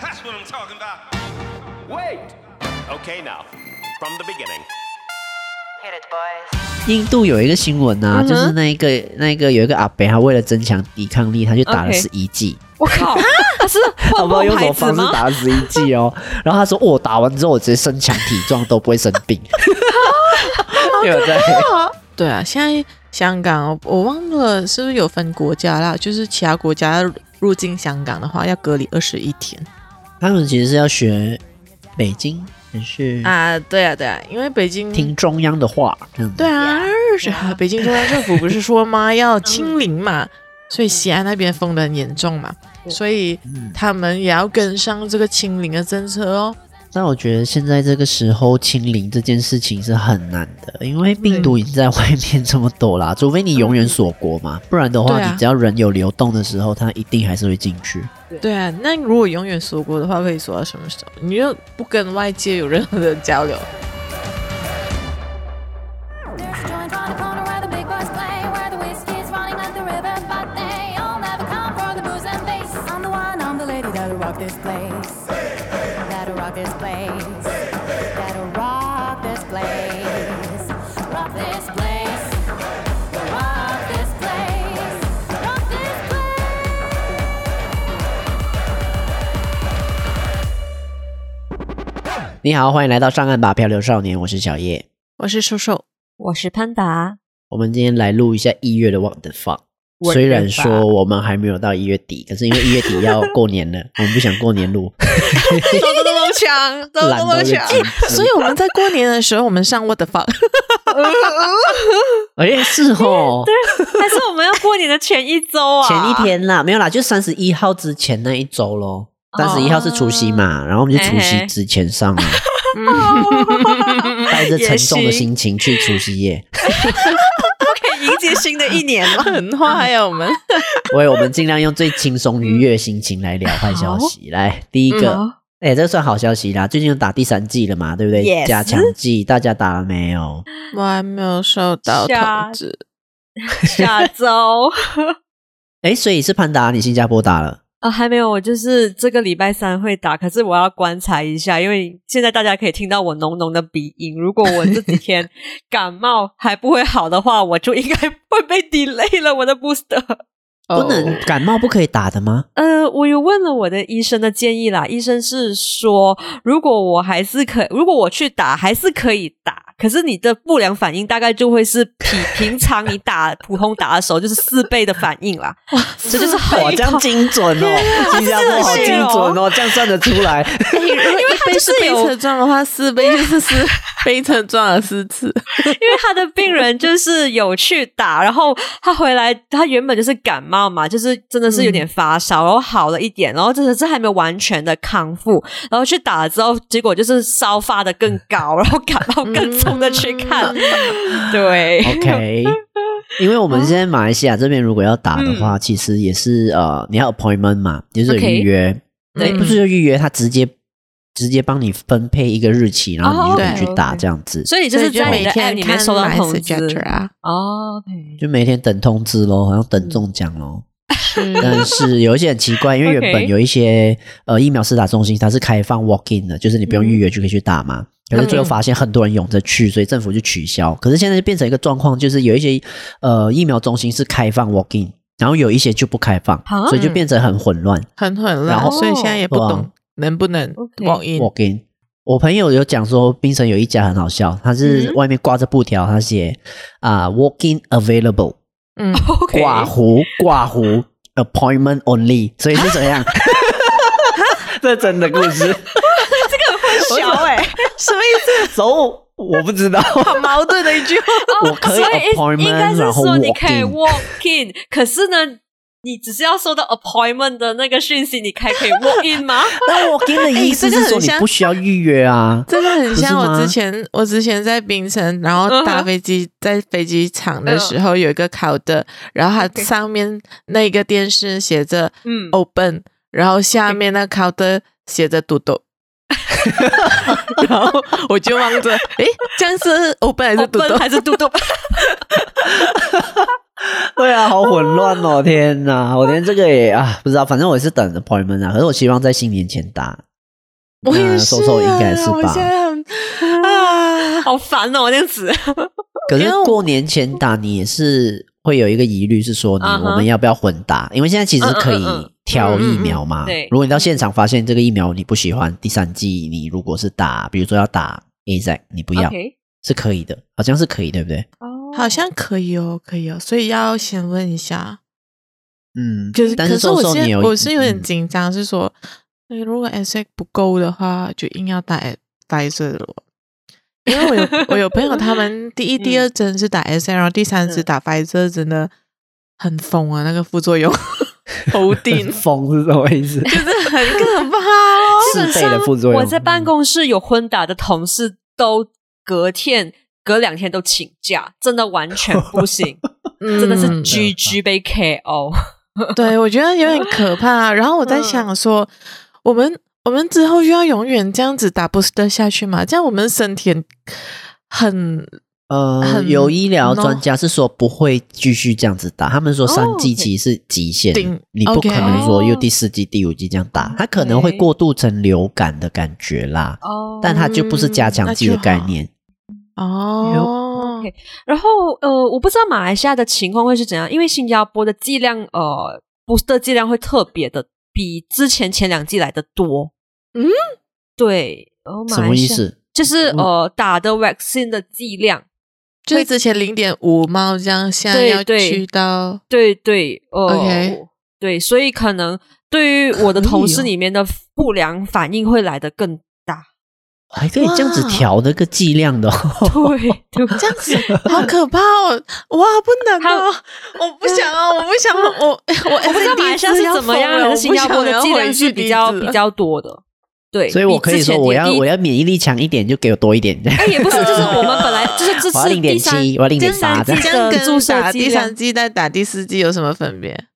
That's what I'm talking about. Wait. Okay, now from the beginning. Hit it, boys. 印度有一个新闻啊，嗯哼就是那一个那个有一个阿伯，他为了增强抵抗力，他就打了 OK 十一剂。我靠，他是 他不知道用什么子？方式打了十一剂哦。然后他说：“我、打完之后，我直接身强体壮，都不会生病。”有在对啊，现在香港我忘了是不是有分国家啦？就是其他国家入境香港的话，要隔离二十一天他们其实是要学北京，还是啊。对啊，对啊，因为北京听中央的话？对啊，是啊，北京中央政府不是说吗？要清零嘛，所以西安那边封的很严重嘛，所以他们也要跟上这个清零的政策哦。但我觉得现在这个时候清零这件事情是很难的，因为病毒已经在外面这么多啦，除非你永远锁国嘛，不然的话，啊你只要人有流动的时候，它一定还是会进去。对啊，那如果永远锁国的话，可以锁到什么时候？你又不跟外界有任何的交流。你好，欢迎来到上岸吧，漂流少年，我是小叶。我是瘦瘦，我是潘达，我们今天来录一下一月的 What the fuck。虽然说我们还没有到一月底，可是因为一月底要过年了，我们不想过年录，都都都抢，都懒到一个极致所以我们在过年的时候，我们上 What the fuck？哎，是哦，还是我们要过年的前一周啊？前一天啦，没有啦，就三十一号之前那一周咯。三十一号是除夕嘛，然后我们就除夕之前上了，带着沉重的心情去除夕夜。可以迎接新的一年吗？很坏啊，我们 喂，我们尽量用最轻松愉悦的心情来聊坏消息。来，第一个，哎、嗯这算好消息啦，最近有打第三季了嘛，对不对 Yes 加强剂，大家打了没有？我还没有收到通知。下周哎，所以是潘达，你新加坡打了。啊，还没有，我就是这个礼拜三会打，可是我要观察一下，因为现在大家可以听到我浓浓的鼻音。如果我这几天 感冒还不会好的话，我就应该会被 delay 了我的 booster。不能感冒不可以打的吗？呃，我有问了我的医生的建议啦，医生是说，如果我还是可，如果我去打，还是可以打，可是你的不良反应大概就会是比平常你打普通打的时候 就是四倍的反应啦。哇这就是很哇，这样精准哦，新加坡好精准哦，这样算得出来。因为一杯是杯车撞的话，四倍就是四杯车撞了四次。因为他的病人就是有去打，然后他回来，他原本就是感冒嘛，就是真的是有点发烧，然后好了一点，然后真的是还没有完全的康复，然后去打了之后，结果就是烧发的更高，然后感冒更重的去看。对，OK，因为我们现在马来西亚这边如果要打的话，其实也是呃，你要 appointment 嘛，就是预约，对，不是就预约，他直接直接帮你分配一个日期，然后你就可以去打这样子。所以你就是在你的 app 里面收到通知啊，哦，就每天等通知咯，好像等中奖咯。但是有一些很奇怪，因为原本有一些呃疫苗施打中心它是开放 walk in 的，就是你不用预约就可以去打嘛。可是最后发现很多人涌着去，所以政府就取消。可是现在就变成一个状况，就是有一些呃疫苗中心是开放 walk in，然后有一些就不开放，所以就变成很混乱，很混乱。然后所以现在也不懂能不能 walk in。walk in，我朋友有讲说，槟城有一家很好笑，他是外面挂着布条，他写啊 walk in available，嗯，挂壶挂壶 appointment only，所以是怎样？这真的故事。这个很小哎、欸，什么意思？走，我不知道，好矛盾的一句话。我可以 appointment，应该是说你可以 walk in 可是呢，你只是要收到 appointment 的那个讯息，你开可以 walk in 吗？那 walk in 的意思是说你不需要预约啊，这个很像我之前，我之前在槟城，然后搭飞机在飞机场的时候有一个考的，然后它上面那个电视写着嗯 open，然后下面那考的写着嘟嘟。然后我就望着，诶，这样是欧本还是嘟嘟？还是嘟嘟？对啊，好混乱哦！天哪，我连这个也啊不知道，反正我也是等 appointment 啊。可是我希望在新年前打。我也是、啊，收收应该是吧？啊，好烦哦，这样子。可是过年前打，你也是会有一个疑虑，是说你我们要不要混打？因为现在其实可以挑疫苗嘛。对，如果你到现场发现这个疫苗你不喜欢，第三剂你如果是打，比如说要打 AZ，你不要是可以的，好像是可以，对不对？哦，好像可以哦，可以哦。所以要先问一下。嗯，就是但是可是我现在我是有点紧张，是说。如果 S Z 不够的话，就硬要打 Pfizer 了。因为我有 我有朋友，他们第一、第二针是打 S X，然后第三次打 Pfizer，真的很疯啊！那个副作用，头顶疯是什么意思？就是很可怕哦，是倍的副作用。我在办公室有昏打的同事，都隔天、隔两天都请假，真的完全不行，真的是 GG 被 KO。对，我觉得有点可怕。然后我在想说。我们我们之后就要永远这样子打 booster 下去嘛？这样我们身体很呃，很有医疗专家是说不会继续这样子打。他们说三剂其实是极限，你不可能说又第四剂、第五剂这样打，它可能会过渡成流感的感觉啦。哦，但它就不是加强剂的概念。哦，OK。然后呃，我不知道马来西亚的情况会是怎样，因为新加坡的剂量呃 booster 剂量会特别的。比之前前两季来的多，嗯，对，哦，什么意思？就是呃，打的 vaccine 的剂量，就是之前零点五猫这样，现在要去到，对对，哦对，所以可能对于我的同事里面的不良反应会来得更大，还可以这样子调那个剂量的，对，对，这样子 好可怕哦！哇，不能哦，我不想哦，我不想，我我我不知道马来西亚是怎么样，可是新加坡的剂量是比较比较多的。对，所以我可以说，我要我要免疫力强一点，就给我多一点。哎，也不是，就是我们本来 就是这次零点七，我要零点八，这样跟注射第三剂再打第四剂有什么分别？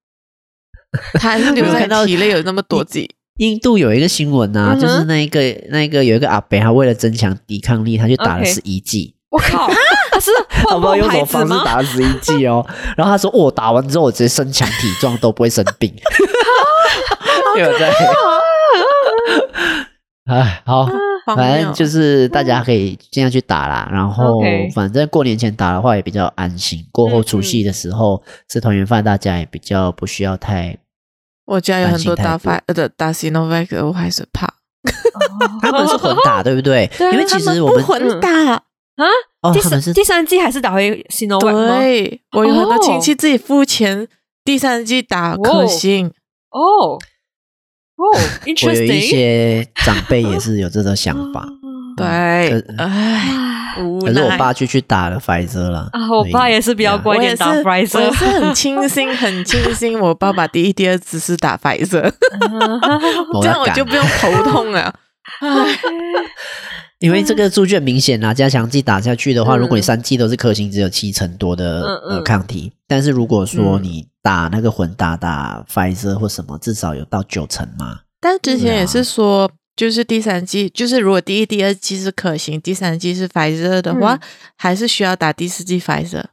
他还是留在体内有那么多剂。印度有一个新闻啊，就是那一个那一个有一个阿伯，他为了增强抵抗力，他就打了十一剂。我靠，他是他不知道用什么方式打了十一剂哦。然后他说，我打完之后，我直接身强体壮，都不会生病。有在。哎，好，反正就是大家可以尽量去打啦。然后，反正过年前打的话也比较安心。过后除夕的时候吃团圆饭，大家也比较不需要太。我家有很多打法呃打 Sinovac，我还是怕。他们是混打，对不对？因为其实我们混打啊。哦，第三第三季还是打回 Sinovac？对，我有很多亲戚自己付钱，第三季打可行。哦哦，interesting。我有一些长辈也是有这种想法。对，哎。可是我爸就去打了 Pfizer 了啊！我爸也是比较乖一点，打 Pfizer。我是很清新，很清新我爸爸第一、第二次是打 Pfizer，这样我就不用头痛了。因为这个数据很明显啊，加强剂打下去的话，如果你三剂都是可行，只有七成多的呃抗体。但是如果说你打那个混打打 Pfizer 或什么，至少有到九成嘛。但之前也是说。就是第三剂，就是如果第一、第二剂是可行，第三剂是 Pfizer 的话，嗯、还是需要打第四剂 Pfizer。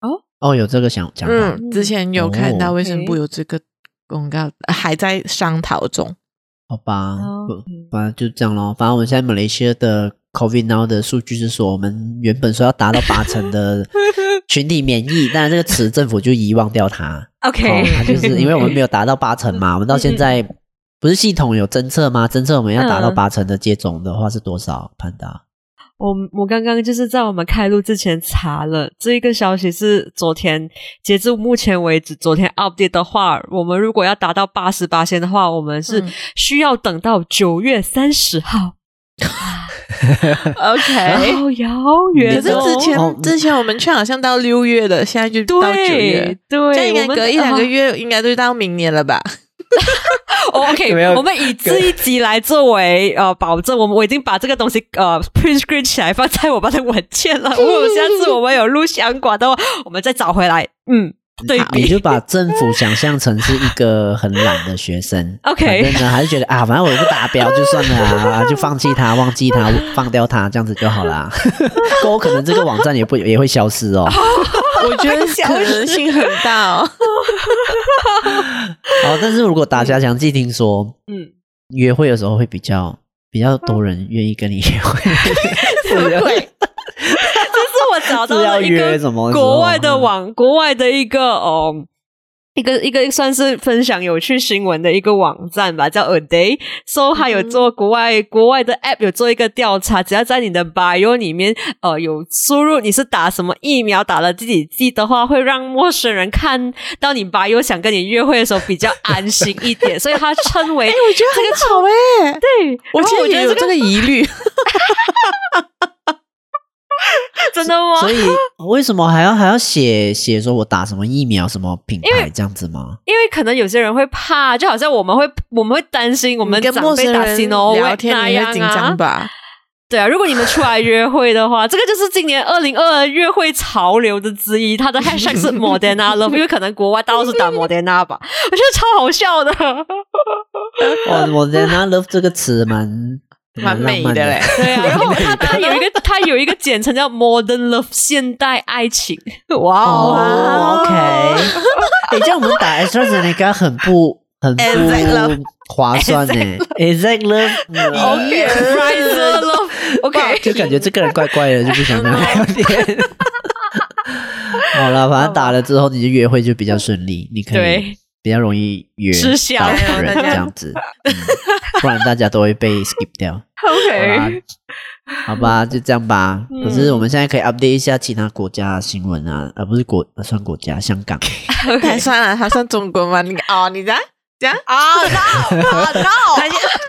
哦哦，有这个想讲法。嗯，之前有看到卫生部有这个公告，哦、还在商讨中。好吧，反正就这样咯。反正我们现在马来西亚的 COVID now 的数据是说，我们原本说要达到八成的 群体免疫，但是这个词政府就遗忘掉它。OK，它就是因为我们没有达到八成嘛，我们到现在。不是系统有侦测吗？侦测我们要达到八成的接种的话是多少？潘达、嗯，我我刚刚就是在我们开录之前查了，这一个消息是昨天，截至目前为止，昨天 update 的话，我们如果要达到八十八仙的话，我们是需要等到九月三十号。OK，好遥远。可是之前、哦、之前我们劝好像到六月的，现在就到九月，对，这应该隔一两个月，应该就到明年了吧？OK，我们以这一集来作为呃保证，我们我已经把这个东西呃 print screen 起来，放在我们的文件了。如 果下次我们有录相关的话，我们再找回来。嗯，对比你就把政府想象成是一个很懒的学生 OK 反正呢还是觉得啊，反正我也不达标就算了啊，就放弃他，忘记他，放掉他，这样子就好啦。过后可能这个网站也不也会消失哦。我觉得可能性很大哦。好，但是如果大家详细听说，嗯，约会的时候会比较比较多人愿意跟你约会，什么鬼？这是我找到了一个国外的网，国外的一个哦。一个一个算是分享有趣新闻的一个网站吧，叫 A Day。So 还有做国外、嗯、国外的 App 有做一个调查，只要在你的 Bio 里面呃有输入你是打什么疫苗，打了自己记的话，会让陌生人看到你 Bio 想跟你约会的时候比较安心一点。所以他称为、欸，我觉得很好哎、欸。对，我其实也有这个疑虑。真的吗？所以为什么还要还要写写说我打什么疫苗什么品牌这样子吗？因为可能有些人会怕，就好像我们会我们会担心我们长辈打 Sinovac 聊天你会紧张吧？对啊，如果你们出来约会的话，这个就是今年二零二二约会潮流的之一。它的 hashtag 是 Moderna Love，因为可能国外大多数打 Moderna 吧，我觉得超好笑的。哇，Moderna Love 这个词蛮。蛮美的嘞，对啊，然后它它有一个它有一个简称叫 Modern Love 现代爱情，哇哦，OK，哎，这样我们打 AstraZeneca 很不很不划算呢，Exact Love，OK，Pfizer Love，OK，就感觉这个人怪怪的，就不想跟他聊天。好了，反正打了之后，你的约会就比较顺利，你可以。比较容易约到人这样子，嗯，不然大家都会被 skip 掉。OK，好吧，就这样吧。可是我们现在可以 update 一下其他国家的新闻啊，而不是国算国家，香港。太算了，他算中国吗？你哦，你这样这样啊？No No，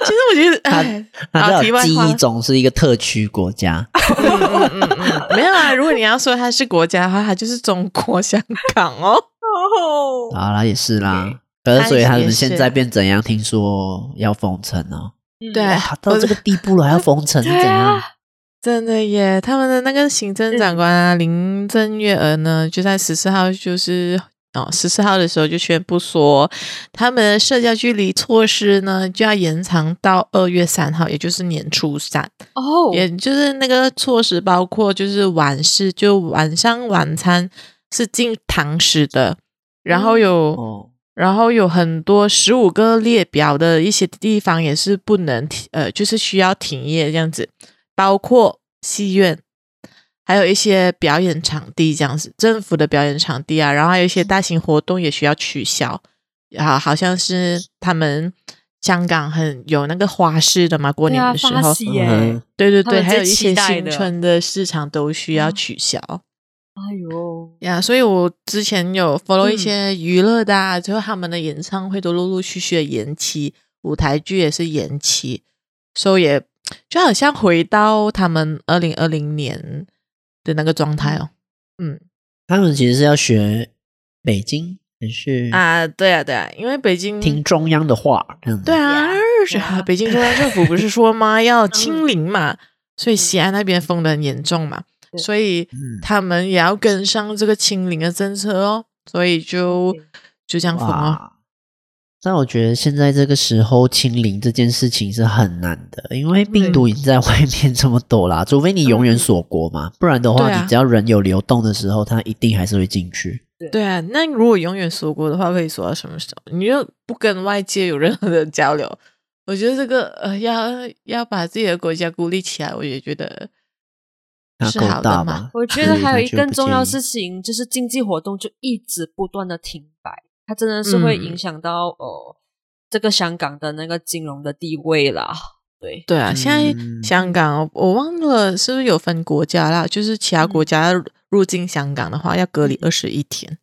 其实我觉得他他在我记忆中是一个特区国家。没有啊，如果你要说它是国家的话，它就是中国香港哦。好啦，也是啦。可是，所以他们现在变怎样？听说要封城哦。对，到这个地步了，还要封城 是怎样？真的耶！他们的那个行政长官啊，林郑月娥呢，就在十四号，就是哦，十四号的时候就宣布说，他们的社交距离措施呢，就要延长到二月三号，也就是年初三。哦，也就是那个措施包括，就是晚市，就晚上晚餐是进堂食的。然后有，哦、然后有很多十五个列表的一些地方也是不能停，呃，就是需要停业这样子，包括戏院，还有一些表演场地这样子，政府的表演场地啊，然后还有一些大型活动也需要取消，啊，好像是他们香港很有那个花市的嘛，过年的时候，嗯、对对对，还有一些新春的市场都需要取消。嗯哎呦呀！所以我之前有 follow 一些娱乐的，啊，最后、嗯、他们的演唱会都陆陆续续的延期，舞台剧也是延期，所以也就好像回到他们二零二零年的那个状态哦。嗯，他们其实是要学北京还是啊？对啊，对啊，因为北京听中央的话，对啊，是啊，北京中央政府不是说吗？要清零嘛，所以西安那边封的很严重嘛。所以他们也要跟上这个清零的政策哦，所以就就这样分哦。但我觉得现在这个时候清零这件事情是很难的，因为病毒已经在外面这么多啦，除非你永远锁国嘛，不然的话，你只要人有流动的时候，它一定还是会进去。对啊，那如果永远锁国的话，可以锁到什么时候？你又不跟外界有任何的交流，我觉得这个呃，要要把自己的国家孤立起来，我也觉得。是好的吗？我觉得还有一个更重要事情，就是经济活动就一直不断的停摆，它真的是会影响到哦、嗯呃、这个香港的那个金融的地位啦。对对啊，现在香港我忘了是不是有分国家啦？就是其他国家入境香港的话，要隔离二十一天。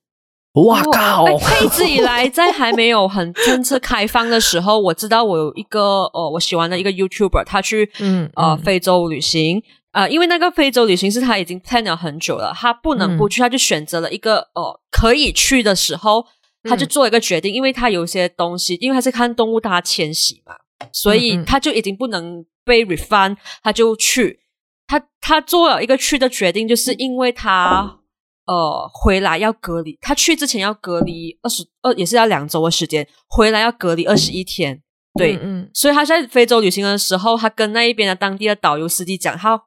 哇靠！一直以来在还没有很正式开放的时候，我知道我有一个哦，我喜欢的一个 YouTuber，他去嗯呃非洲旅行。呃，因为那个非洲旅行是他已经 plan 了很久了，他不能不去，嗯、他就选择了一个哦、呃、可以去的时候，他就做一个决定，嗯、因为他有些东西，因为他是看动物大迁徙嘛，所以他就已经不能被 refund，他就去，他他做了一个去的决定，就是因为他呃回来要隔离，他去之前要隔离二十二，也是要两周的时间，回来要隔离二十一天。对，嗯，嗯，所以他在非洲旅行的时候，他跟那一边的当地的导游司机讲，他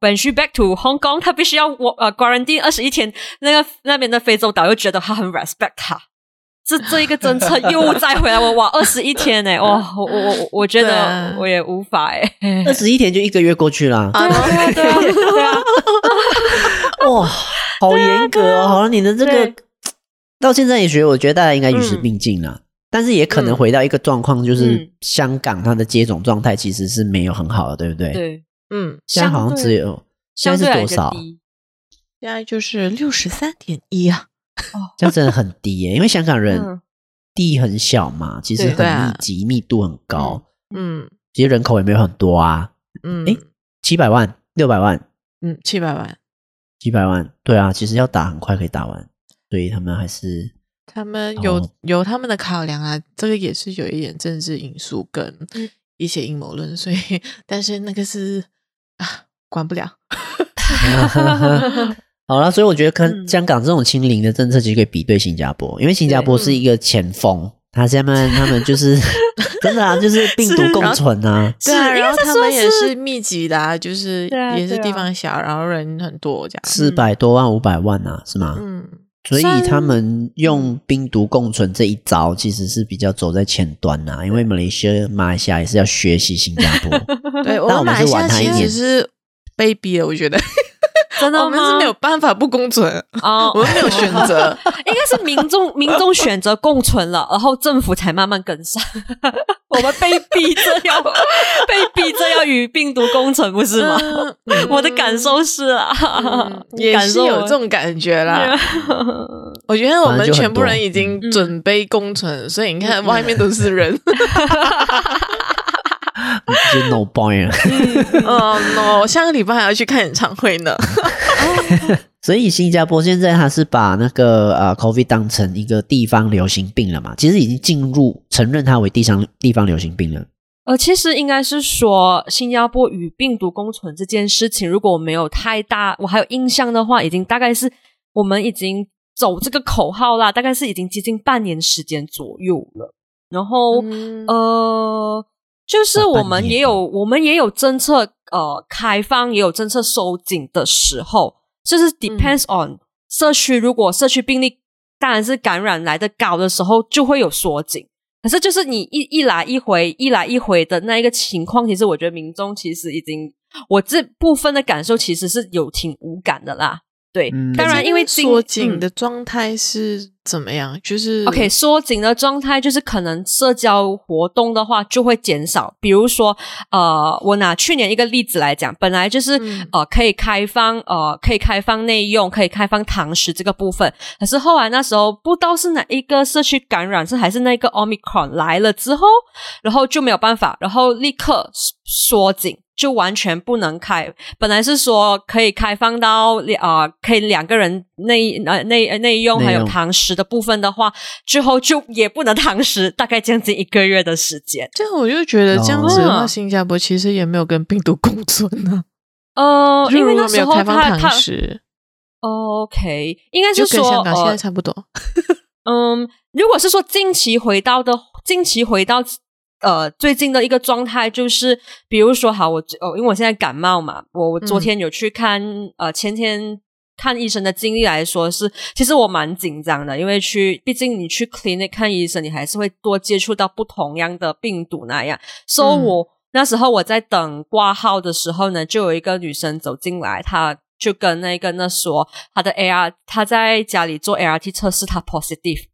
when she back to Hong Kong，他必须要我呃 quarantine 二十一天。那个那边的非洲导游觉得他很 respect 他，这这一个政策 又再回来，我哇二十一天呢，哇我我我我觉得我也无法哎，二十一天就一个月过去了，对啊对啊对啊，对啊。哇，好严格哦，好像你的这个到现在也学，我觉得大家应该与时并进了。嗯但是也可能回到一个状况，就是香港它的接种状态其实是没有很好的，对不对？对，嗯，现在好像只有现在是多少？现在就是六十三点一啊，哦，这样真的很低耶，因为香港人地很小嘛，其实很密集，密度很高，嗯，其实人口也没有很多啊，嗯，诶，七百万、六百万，嗯，七百万，七百万，对啊，其实要打很快可以打完，所以他们还是。他们有、哦、有他们的考量啊，这个也是有一点政治因素跟一些阴谋论，所以 但是那个是啊，管不了。好了，所以我觉得跟香港这种清零的政策其实可以比对新加坡，因为新加坡是一个前锋，他下面 他们就是 真的啊，就是病毒共存啊，对啊，然后他们也是密集的，啊，就是也是地方小，然后人很多这样，四百多万五百万啊，是吗？嗯。所以他们用冰毒共存这一招，其实是比较走在前端呐、啊。因为马来西亚、马来西亚也是要学习新加坡，对，我们是晚他一年，是被逼了，我觉得。真的吗？我们是没有办法不共存啊！我们没有选择，应该是民众民众选择共存了，然后政府才慢慢跟上。我们被逼着要被逼着要与病毒共存，不是吗？我的感受是啊，也是有这种感觉啦。我觉得我们全部人已经准备共存，所以你看外面都是人。就 no point 了。哦 no，下个礼拜还要去看演唱会呢。所以新加坡现在它是把那个呃 COVID 当成一个地方流行病了嘛？其实已经进入承认它为地方地方流行病了。呃，其实应该是说新加坡与病毒共存这件事情，如果我没有太大我还有印象的话，已经大概是我们已经走这个口号啦，大概是已经接近半年时间左右了。然后、嗯、呃。就是我们也有，我们也有政策，呃，开放也有政策收紧的时候，就是 depends on 社区。如果社区病例当然是感染来的高的时候，就会有缩紧。可是就是你一一来一回，一来一回的那一个情况，其实我觉得民众其实已经，我这部分的感受其实是有挺无感的啦。对，嗯、当然因为缩紧的状态是怎么样？嗯、就是 OK，缩紧的状态就是可能社交活动的话就会减少。比如说，呃，我拿去年一个例子来讲，本来就是、嗯、呃可以开放呃可以开放内用，可以开放堂食这个部分，可是后来那时候不知道是哪一个社区感染是还是那个 Omicron 来了之后，然后就没有办法，然后立刻缩紧。就完全不能开，本来是说可以开放到啊、呃，可以两个人内呃内内用还有堂食的部分的话，之后就也不能堂食，大概将近一个月的时间。这样我就觉得这样子的话，新加坡其实也没有跟病毒共存呢。呃，因为那时候开放堂食，OK，应该是说跟香港现在差不多。呃、嗯，如果是说近期回到的，近期回到。呃，最近的一个状态就是，比如说，好，我哦，因为我现在感冒嘛，我我昨天有去看，嗯、呃，前天看医生的经历来说是，其实我蛮紧张的，因为去，毕竟你去 clinic 看医生，你还是会多接触到不同样的病毒那样。所以，我那时候我在等挂号的时候呢，就有一个女生走进来，她就跟那个那说，她的 AR，她在家里做 ART 测试，她 positive，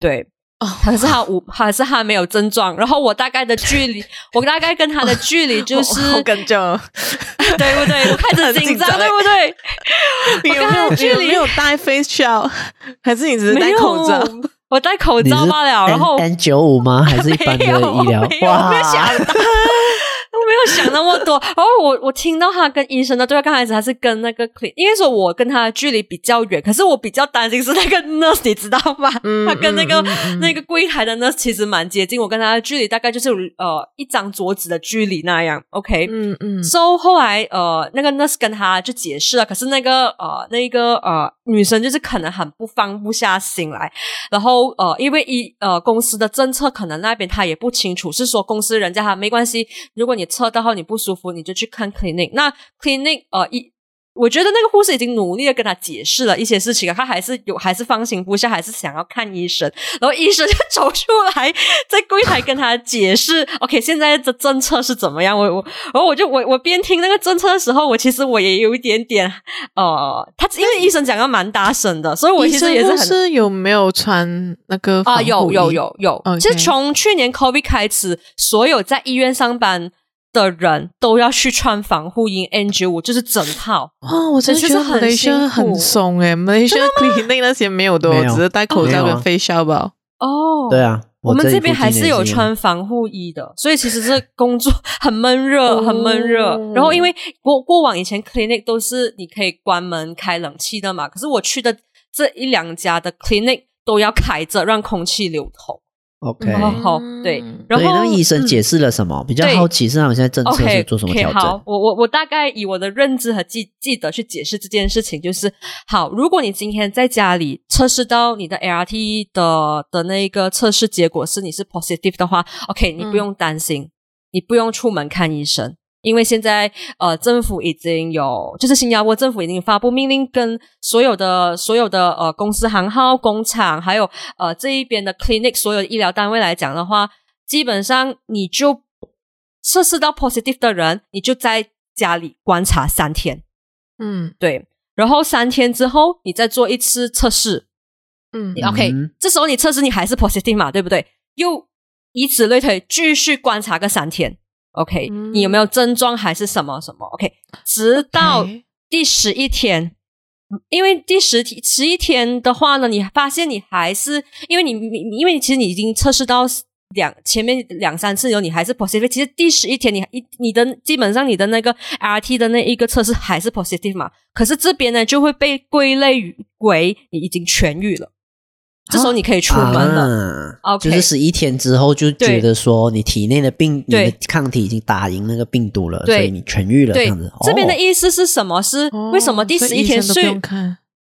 对。哦，还是他无，还是他没有症状。然后我大概的距离，我大概跟他的距离就是，好紧张，对不对？我开始紧张，对不对？你有没有距离？没有戴 face shield，还是你只是戴口罩？我戴口罩罢了。然后 N 九五吗？还是一般的医疗？哇，我没没有有想那么多。然后我我听到他跟医生的对话，刚开始他是跟那个 clean，因为说我跟他的距离比较远，可是我比较担心是那个 nurse，你知道吗？嗯、他跟那个、嗯、那个柜台的 nurse 其实蛮接近，我跟他的距离大概就是呃一张桌子的距离那样。OK，嗯嗯。So 后来呃那个 nurse 跟他就解释了，可是那个呃那个呃女生就是可能很不放不下心来，然后呃因为一呃公司的政策可能那边他也不清楚，是说公司人家他没关系，如果你测到后你不舒服，你就去看 clinic。那 clinic 呃一。我觉得那个护士已经努力的跟他解释了一些事情，他还是有，还是放心不下，还是想要看医生。然后医生就走出来，在柜台跟他解释：“OK，现在的政策是怎么样？”我我，然后我就我我边听那个政策的时候，我其实我也有一点点呃，他因为医生讲的蛮大声的，所以我其实也是很。是有没有穿那个啊？有有有有，其实从去年 COVID 开始，所有在医院上班。的人都要去穿防护衣 N95，就是整套。哦，我真的觉得马来西亚很松诶，马来西亚 clinic 那些没有的，只是戴口罩跟 face shield 吧。哦，对啊，我们这边还是有穿防护衣的，所以其实是工作 很闷热，很闷热。然后因为过过往以前 clinic 都是你可以关门开冷气的嘛，可是我去的这一两家的 clinic 都要开着，让空气流通。OK，好，对，然后那个医生解释了什么？比较好奇是他们现在政策是做什么调整？好，我我我大概以我的认知和记记得去解释这件事情，就是好，如果你今天在家里测试到你的 LRT 的的那个测试结果是你是 positive 的话，OK，你不用担心，你不用出门看医生。因为现在呃，政府已经有，就是新加坡政府已经发布命令，跟所有的所有的呃公司行号、工厂，还有呃这一边的 clinic 所有的医疗单位来讲的话，基本上你就测试到 positive 的人，你就在家里观察三天，嗯，对，然后三天之后你再做一次测试，嗯，OK，这时候你测试你还是 positive 嘛，对不对？又以此类推，继续观察个三天。OK，嗯，你有没有症状还是什么什么？OK，直到第十一天.因为第十天十一天的话呢，你发现你还是因为你你因为其实你已经测试到两前面两三次以后，你还是 positive。其实第十一天你一你的基本上你的那个 RT 的那一个测试还是 positive 嘛，可是这边呢就会被归类为你已经痊愈了。这时候你可以出门了，就是十一天之后就觉得说你体内的病，你的抗体已经打赢那个病毒了，所以你痊愈了这样子。这边的意思是什么？是为什么第十一天是？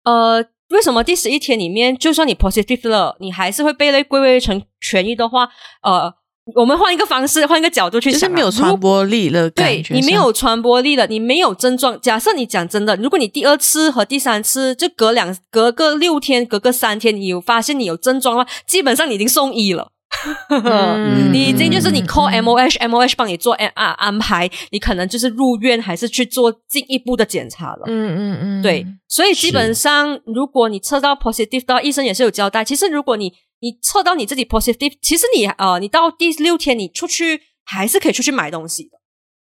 呃，为什么第十一天里面，就算你 positive 了，你还是会被类归为成痊愈的话，呃。我们换一个方式，换一个角度去想，就是没有传播力了。对，你没有传播力了，你没有症状。假设你讲真的，如果你第二次和第三次就隔两隔个六天，隔个三天，你有发现你有症状的话，基本上你已经送医了。嗯、你已经就是你 call M O H M O H 帮你做安安排，你可能就是入院还是去做进一步的检查了。嗯嗯嗯，对。所以基本上，如果你测到 positive 到，医生也是有交代。其实如果你你测到你自己 positive，其实你呃，你到第六天你出去还是可以出去买东西的，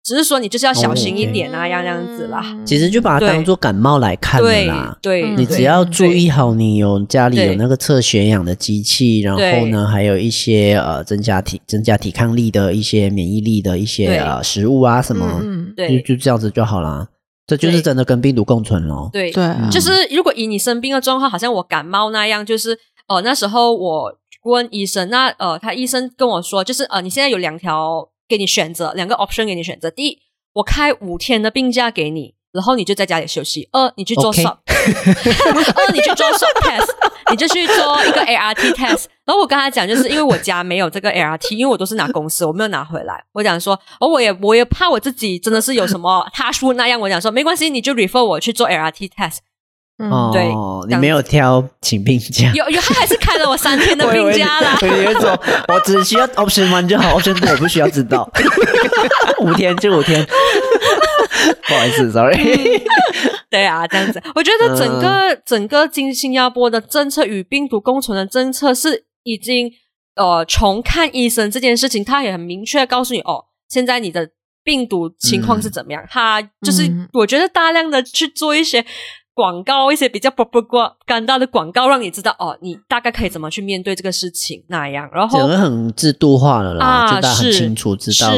只是说你就是要小心一点啊，这样这样子啦。其实就把它当做感冒来看的啦。对，对你只要注意好，你有家里有那个测血氧的机器，然后呢，还有一些呃增加体增加抵抗力的一些免疫力的一些呃食物啊什么，嗯，对，就就这样子就好啦。这就是真的跟病毒共存咯。对。对，就是如果以你生病的状况，好像我感冒那样，就是。哦、呃，那时候我问医生，那呃，他医生跟我说，就是呃，你现在有两条给你选择，两个 option 给你选择。第一，我开五天的病假给你，然后你就在家里休息。二，你去做 swab，二，你去做 swab test，你就去做一个 ART test。然后我跟他讲，就是因为我家没有这个 ART，因为我都是拿公司，我没有拿回来。我讲说，哦，我也我也怕我自己真的是有什么特殊那样，我讲说没关系，你就 refer 我去做 ART test。嗯，对，你没有挑请病假，有有，他还是开了我三天的 病假啦。我以为说，我只需要 option one 就好，option two 我不需要知道。五天就五天，不好意思，sorry。对啊，这样子，我觉得整个、嗯、整个新新加坡的政策与病毒共存的政策是已经呃，从看医生这件事情，他也很明确告诉你哦，现在你的病毒情况是怎么样。嗯、他就是我觉得大量的去做一些。广告一些比较不不过干大的广告，让你知道哦，你大概可以怎么去面对这个事情那样，然后整个很制度化了啦，啊、就大家很清楚知道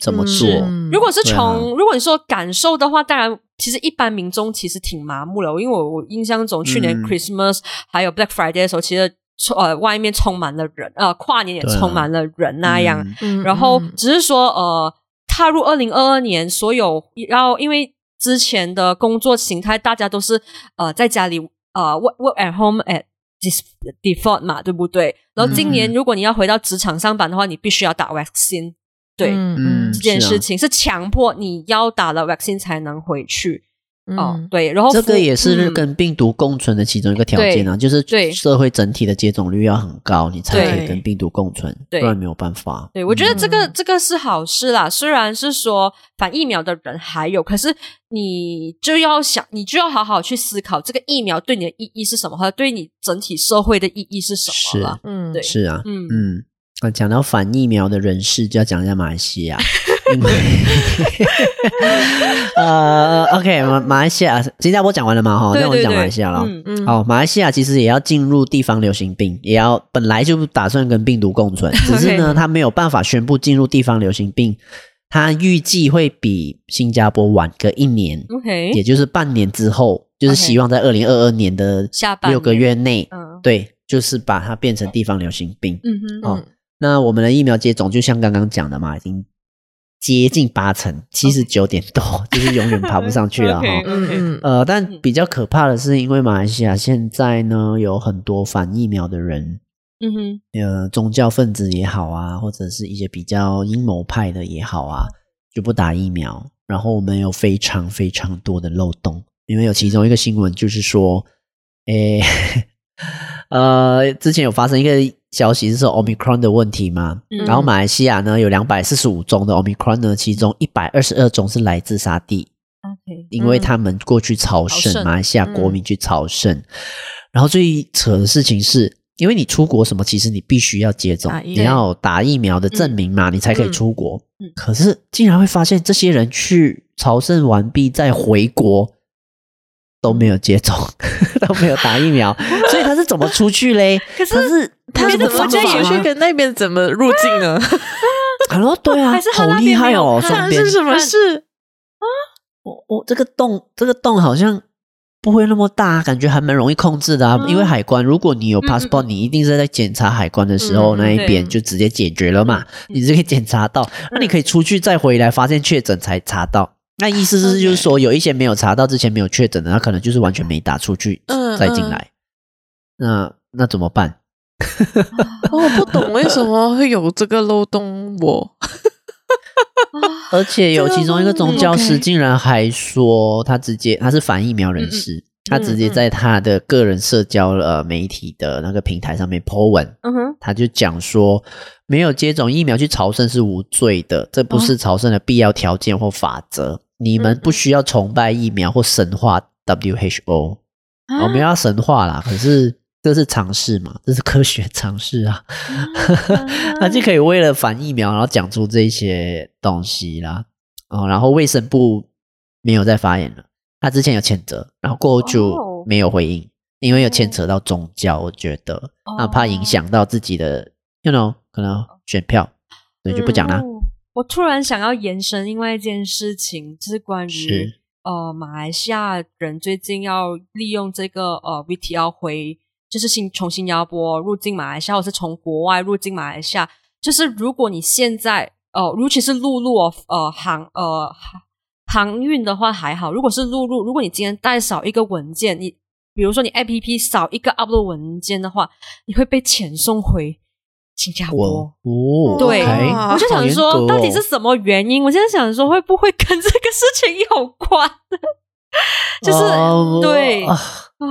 怎么做。嗯如果是从、如果你说感受的话，当然其实一般民众其实挺麻木了，因为我我印象中去年嗯。Christmas、还有 Black Friday 的时候，其实呃外面充满了人，呃跨年也充满了人那样。然后嗯只是说，呃，踏入二零二二年，所有要因为之前的工作形态，大家都是呃在家里呃 work work at home at this default 嘛，对不对？然后今年嗯如果你要回到职场上班的话，你必须要打 vaccine，对，嗯这件事情是强迫你要打了 vaccine 才能回去。哦嗯，对，然后这个也是嗯跟病毒共存的其中一个条件啊，就是对社会整体的接种率要很高，你才可以跟病毒共存，不对然没有办法。对，我觉得这个、嗯这个是好事啦。虽然是说反疫苗的人还有，可是你就要想，你就要好好去思考这个疫苗对你的意义是什么，和对你整体社会的意义是什么了。嗯对是啊，嗯嗯，啊，讲到反疫苗的人士，就要讲一下马来西亚，呃，OK，马马来西亚，新加坡讲完了嘛？哈，那我就讲马来西亚了。嗯嗯。好，马来西亚其实也要进入地方流行病，也要本来就打算跟病毒共存，只是呢它没有办法宣布进入地方流行病，它预计会比新加坡晚个一年，，OK，也就是半年之后，就是希望在二零二二年的下半六个月内，嗯。对，就是把它变成地方流行病。嗯哼，哦，那我们的疫苗接种就像刚刚讲的嘛，已经接近八成，七十九点多，就是永远爬不上去了 哈。OK 嗯嗯呃，但比较可怕的是，因为马来西亚现在呢有很多反疫苗的人，嗯哼，呃，宗教分子也好啊，或者是一些比较阴谋派的也好啊，就不打疫苗。然后我们有非常非常多的漏洞，因为有其中一个新闻就是说，诶，呃，之前有发生一个消息是说 Omicron 的问题嘛，嗯然后马来西亚呢有两百四十五宗的 Omicron 呢，其中一百二十二宗是来自沙地。OK，因为他们过去朝圣，马来西亚国民去朝圣。然后最扯的事情是，因为你出国什么，其实你必须要接种你要打疫苗的证明嘛，你才可以出国。可是竟然会发现，这些人去朝圣完毕再回国都没有接种，都没有打疫苗，所以他是怎么出去嘞？可是他是他怎么怎么方就回去？跟那边怎么入境呢？然后对啊好厉害哦！看双边是什么事啊？我我这个洞，这个洞好像不会那么大，感觉还蛮容易控制的因为海关，如果你有嗯 passport，、你一定是在检查海关的时候、嗯那一边就直接解决了嘛，嗯你就可以检查到。那你可以出去再回来，发现确诊才查到。那意思是就是说，有一些没有查到之前没有确诊的，他可能就是完全没打出去，嗯再进来。那那怎么办？哦我不懂为什么会有这个漏洞。我 而且有其中一个宗教师竟然还说，他直接他是反疫苗人士，他直接在他的个人社交呃媒体的那个平台上面 po 文，嗯哼，他就讲说，没有接种疫苗去朝圣是无罪的，这不是朝圣的必要条件或法则。你们不需要崇拜疫苗或神化 WHO，、啊？我们要神化啦，可是 这是尝试嘛，这是科学尝试啊。那就可以为了反疫苗，然后讲出这些东西啦。哦，然后卫生部没有再发言了，他之前有谴责，然后过后就哦。没有回应，因为有牵扯到宗教，我觉得那怕影响到自己的，you know，可能选票，所以就不讲了。哦我突然想要延伸另外一件事情，就是关于呃马来西亚人最近要利用这个呃 VTL 回，就是新从新加坡入境马来西亚，或是从国外入境马来西亚，就是如果你现在呃尤其是陆路哦呃航呃航航运的话还好，如果是陆路，如果你今天带少一个文件，你比如说你 APP 少一个 upload 文件的话，你会被遣送回新加坡。哦，对我就想说，到底是什么原因？我现在想说，会不会跟这个事情有关？就是、哦对啊啊，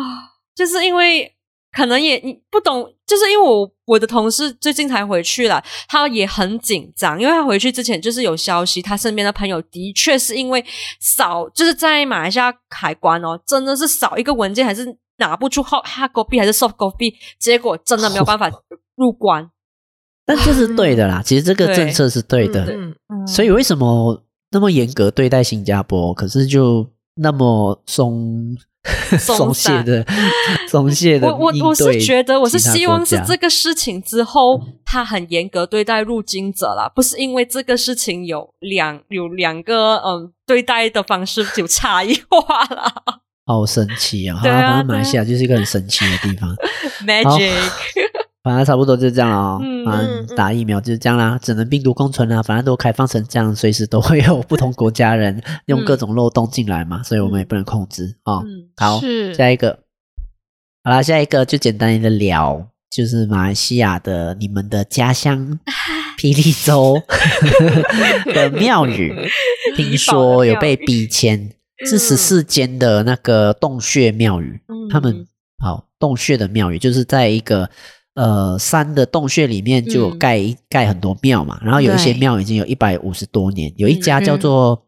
就是因为可能也你不懂，就是因为我我的同事最近才回去了，他也很紧张，因为他回去之前就是有消息，他身边的朋友的确是因为少，就是在马来西亚海关哦，真的是少一个文件，还是拿不出 hard hard copy 还是 soft copy，结果真的没有办法入关。但这是对的啦，其实这个政策是对的，所以为什么那么严格对待新加坡，可是就那么松 松懈的 松懈的我我我是觉得，我是希望是这个事情之后，他很严格对待入境者啦，不是因为这个事情有两有两个嗯对待的方式有差异化啦。好神奇啊！对啊马来西亚就是一个很神奇的地方。Magic，反正差不多就这样了哦。嗯反正打疫苗就是这样啦，只能病毒共存啦。反正都开放成这样，随时都会有不同国家人用各种漏洞进来嘛，所以我们也不能控制哦。嗯好，是下一个，好啦，下一个就简单的聊，就是马来西亚的你们的家乡 霹雳州 的庙宇，听说有被逼迁，是十四间的那个洞穴庙宇，嗯他们好洞穴的庙宇，就是在一个呃山的洞穴里面就有盖一、盖很多庙嘛，然后有一些庙已经有一百五十多年，有一家叫做、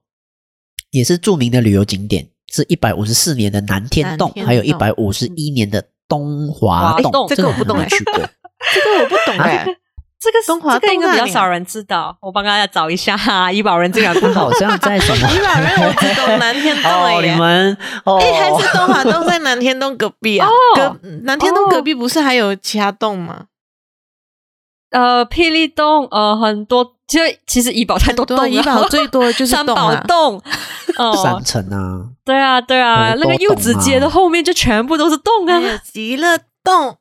也是著名的旅游景点，是一百五十四年的南天洞，天洞还有一百五十一年的东华洞，这这个我不懂去过。这个我不懂 哎、这个东华这个应该比较少人知道，我帮大家找一下。哈，医保人这个他好像在什么？怡宝人我只懂南天洞而哦，已、你们哦，哎、还是东华洞在南天洞隔壁啊？哦。隔南天洞隔壁不是还有其他洞吗？呃，霹雳洞，呃，很多，其实其实怡保太多洞了，怡保最多的就是三宝洞哦。三层啊，对啊，对啊，那个柚子街的后面就全部都是洞啊，极乐洞，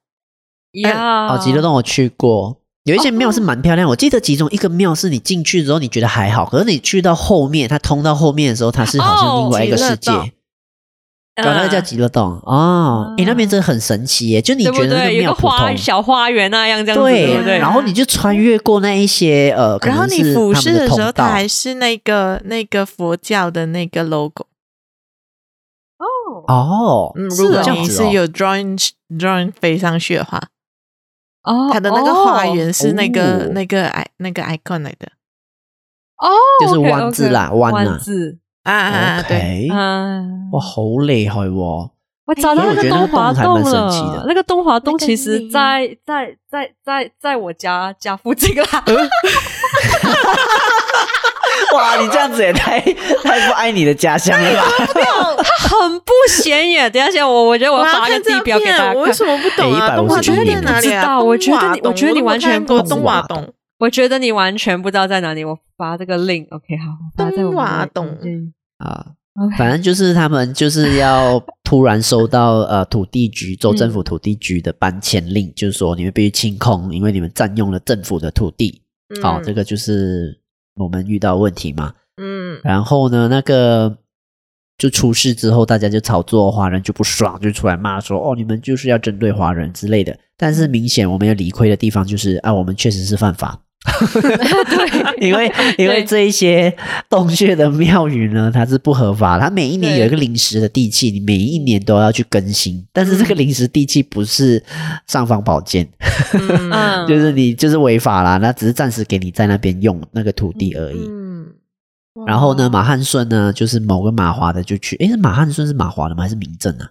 呀，哦，极乐洞我去过，有一些庙是蛮漂亮。我记得其中一个庙是你进去之后你觉得还好，可是你去到后面，它通到后面的时候，它是好像另外一个世界。那个叫极乐洞哦，你，那边真的很神奇耶！就你觉得那个庙花通，小花园那样，这样子，对？然后你就穿越过那一些呃，然后你俯视的时候，它还是那个那个佛教的那个 logo。哦，哦，嗯，是如果哦你是有 drawing drawing 飞上去的话，哦，它的那个花园是那个、哦。那个 i 那个 icon 来的。哦，就是湾字啦湾啊。湾字，啊啊啊！对。哇，好厉害喎！我找到那个东华洞了。那个东华洞其实在在在在在我家家附近啦。哇，你这样子也太太不爱你的家乡了吧？很不显眼。等一下先，我我觉得我我要发个地标给大家看，我为什看。么不懂啊？哎东华151洞在哪里啊？不知道我觉得你我觉得你完全不懂华洞。我觉得你完全不知道在哪里。我发这个 link，OK，、好，我发在我们东华洞嗯啊，OK 反正就是他们就是要突然收到呃土地局州政府土地局的搬迁令，就是说你们必须清空，因为你们占用了政府的土地。好、嗯这个就是我们遇到问题嘛。嗯，然后呢，那个就出事之后，大家就炒作，华人就不爽，就出来骂说：“哦，你们就是要针对华人之类的。”但是明显我们有理亏的地方就是啊，我们确实是犯法。因为因为这一些洞穴的庙宇呢，它是不合法，它每一年有一个临时的地契，你每一年都要去更新。但是这个临时地契不是尚方宝剑，嗯，就是你就是违法啦，那只是暂时给你在那边用那个土地而已。嗯，然后呢，马汉顺呢，就是某个马华的就去，诶，是马汉顺是马华的吗？还是民政啊？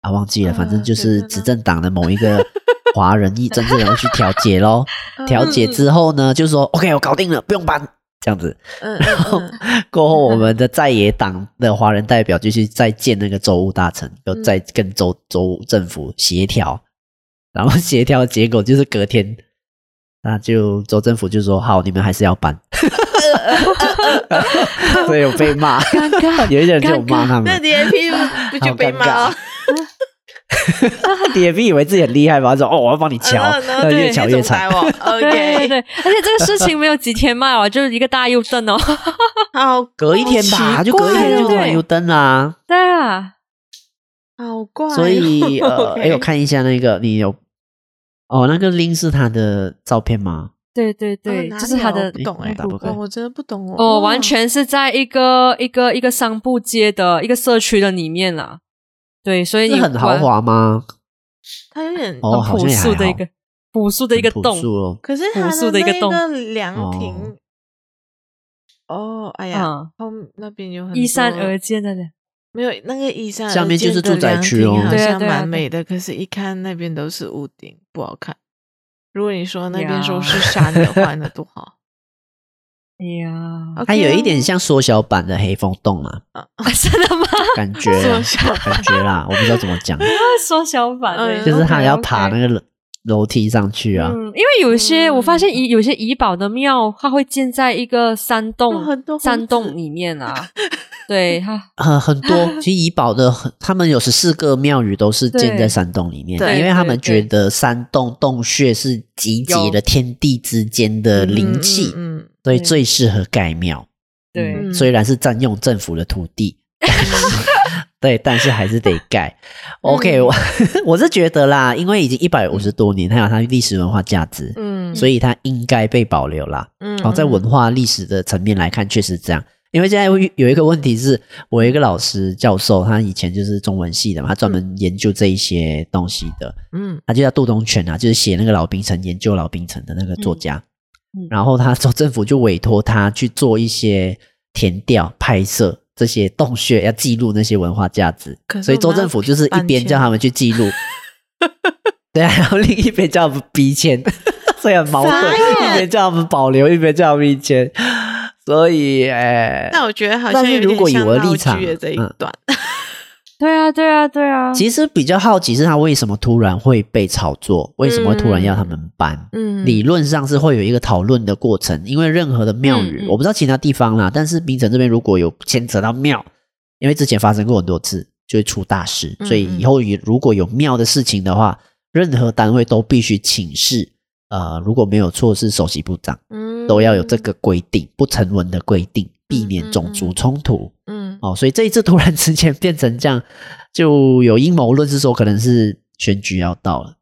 啊，忘记了，反正就是执政党的某一个华人议政治人去调解咯。调解之后呢，就说 OK，我搞定了，不用搬，这样子。嗯嗯嗯，过后，我们的在野党的华人代表就去再见那个州务大臣，又再跟州州政府协调，然后协调的结果就是隔天，那就州政府就说好，你们还是要搬，所以有被骂，尴尬。有一些人就有骂他们。那们。DAP 不就被骂 了？DAP 以为自己很厉害吧？说哦，我要帮你瞧，然后然后那越对你瞧越惨。OK，对，而且这个事情没有几天卖哦，就是一个大 U 灯哦。好隔一天吧，就隔一天就突怪哦然又登啦。对啊，好怪哦，所以 呃，哎，我看一下那个，你有哦，那个 link 是他的照片吗？对对对，哦哪里就是他的不懂哎，诶打不我真的不懂哦，哦，完全是在一个一个一个商铺街的一个社区的里面啦。对，所以你很豪华吗？它有点，哦，好朴像也还好素的一个朴素的一个很朴洞。素哦。可是它朴素的一个洞那个凉亭，哦，哎呀，嗯，后那边有很依山多而建的人。没有那个依山而下面就是住宅区哦好像对啊对啊蛮美的，可是一看那边都是屋顶，不好看。如果你说那边说是山的话，那多好。哎呀，它有一点像缩小版的黑风洞啊，真的吗？感觉感觉啦，我不知道怎么讲，缩小版的，就是它要爬那个楼梯上去啊。嗯，因为有一些我发现有有些怡宝的庙，它会建在一个山洞山洞里面啊。对它很很多，其实怡宝的很，他们有十四个庙宇都是建在山洞里面，因为他们觉得山洞洞穴是集结了天地之间的灵气，嗯，所以最适合盖庙。对，虽然是占用政府的土地，对，但是还是得盖。OK，我 我是觉得啦，因为已经一百五十多年，它有它历史文化价值，嗯，所以它应该被保留啦。嗯，好，在文化历史的层面来看，确实这样。因为现在有一个问题是，我有一个老师教授，他以前就是中文系的嘛，他专门研究这一些东西的。嗯，他就叫杜东泉啊，就是写那个老兵城研究老兵城的那个作家。嗯，然后他州政府就委托他去做一些填调拍摄这些洞穴，要记录那些文化价值。所以州政府就是一边叫他们去记录，对啊，然后另一边叫他们逼迁，所以很矛盾，一边叫他们保留，一边叫他们逼迁。所以，哎，那我觉得好像有点像闹剧的这一段。对啊，对啊，对啊。其实比较好奇是他为什么突然会被炒作，为什么会突然要他们搬？嗯，理论上是会有一个讨论的过程，因为任何的庙宇，我不知道其他地方啦，但是槟城这边如果有牵扯到庙，因为之前发生过很多次，就会出大事，所以以后如果有庙的事情的话，任何单位都必须请示。呃，如果没有错，是首席部长，嗯，都要有这个规定，不成文的规定，避免种族冲突，嗯，嗯，哦，所以这一次突然之间变成这样，就有阴谋论是说可能是选举要到了，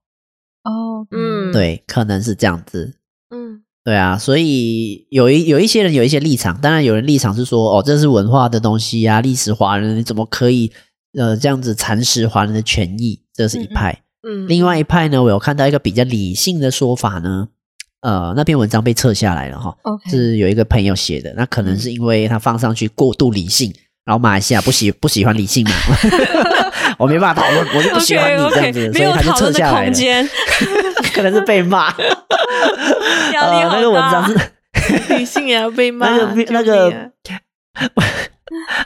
哦，嗯，对，可能是这样子，嗯，对啊，所以有一有一些人有一些立场，当然有人立场是说，哦，这是文化的东西呀，历史华人你怎么可以呃这样子蚕食华人的权益？这是一派。嗯。嗯，另外一派呢，我有看到一个比较理性的说法呢，呃，那篇文章被撤下来了哈，Okay. 是有一个朋友写的，那可能是因为他放上去过度理性，然后马来西亚不喜 不喜欢理性嘛，我没办法讨论，我就不喜欢你这样子，okay, okay. 所以他就撤下来了，可能是被骂，呃，那个文章是理性也要被骂，那个那个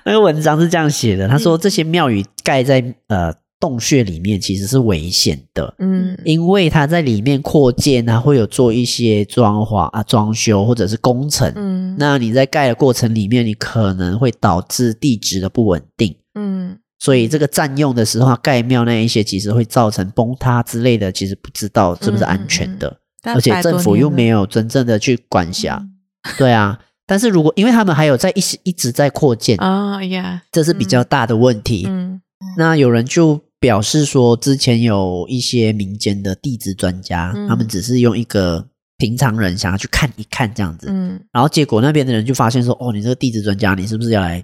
那个文章是这样写的，他说这些庙宇盖在呃。洞穴里面其实是危险的，嗯，因为它在里面扩建啊，会有做一些装潢啊、装修或者是工程，嗯，那你在盖的过程里面，你可能会导致地质的不稳定，嗯，所以这个占用的时候，盖庙那一些其实会造成崩塌之类的，其实不知道是不是安全的，嗯、而且政府又没有真正的去管辖，嗯、对啊，但是如果因为他们还有在一一直在扩建。啊呀，这是比较大的问题，嗯，嗯。那有人就。表示说，之前有一些民间的地质专家，嗯、他们只是用一个平常人想要去看一看这样子，嗯，然后结果那边的人就发现说，哦，你这个地质专家，你是不是要来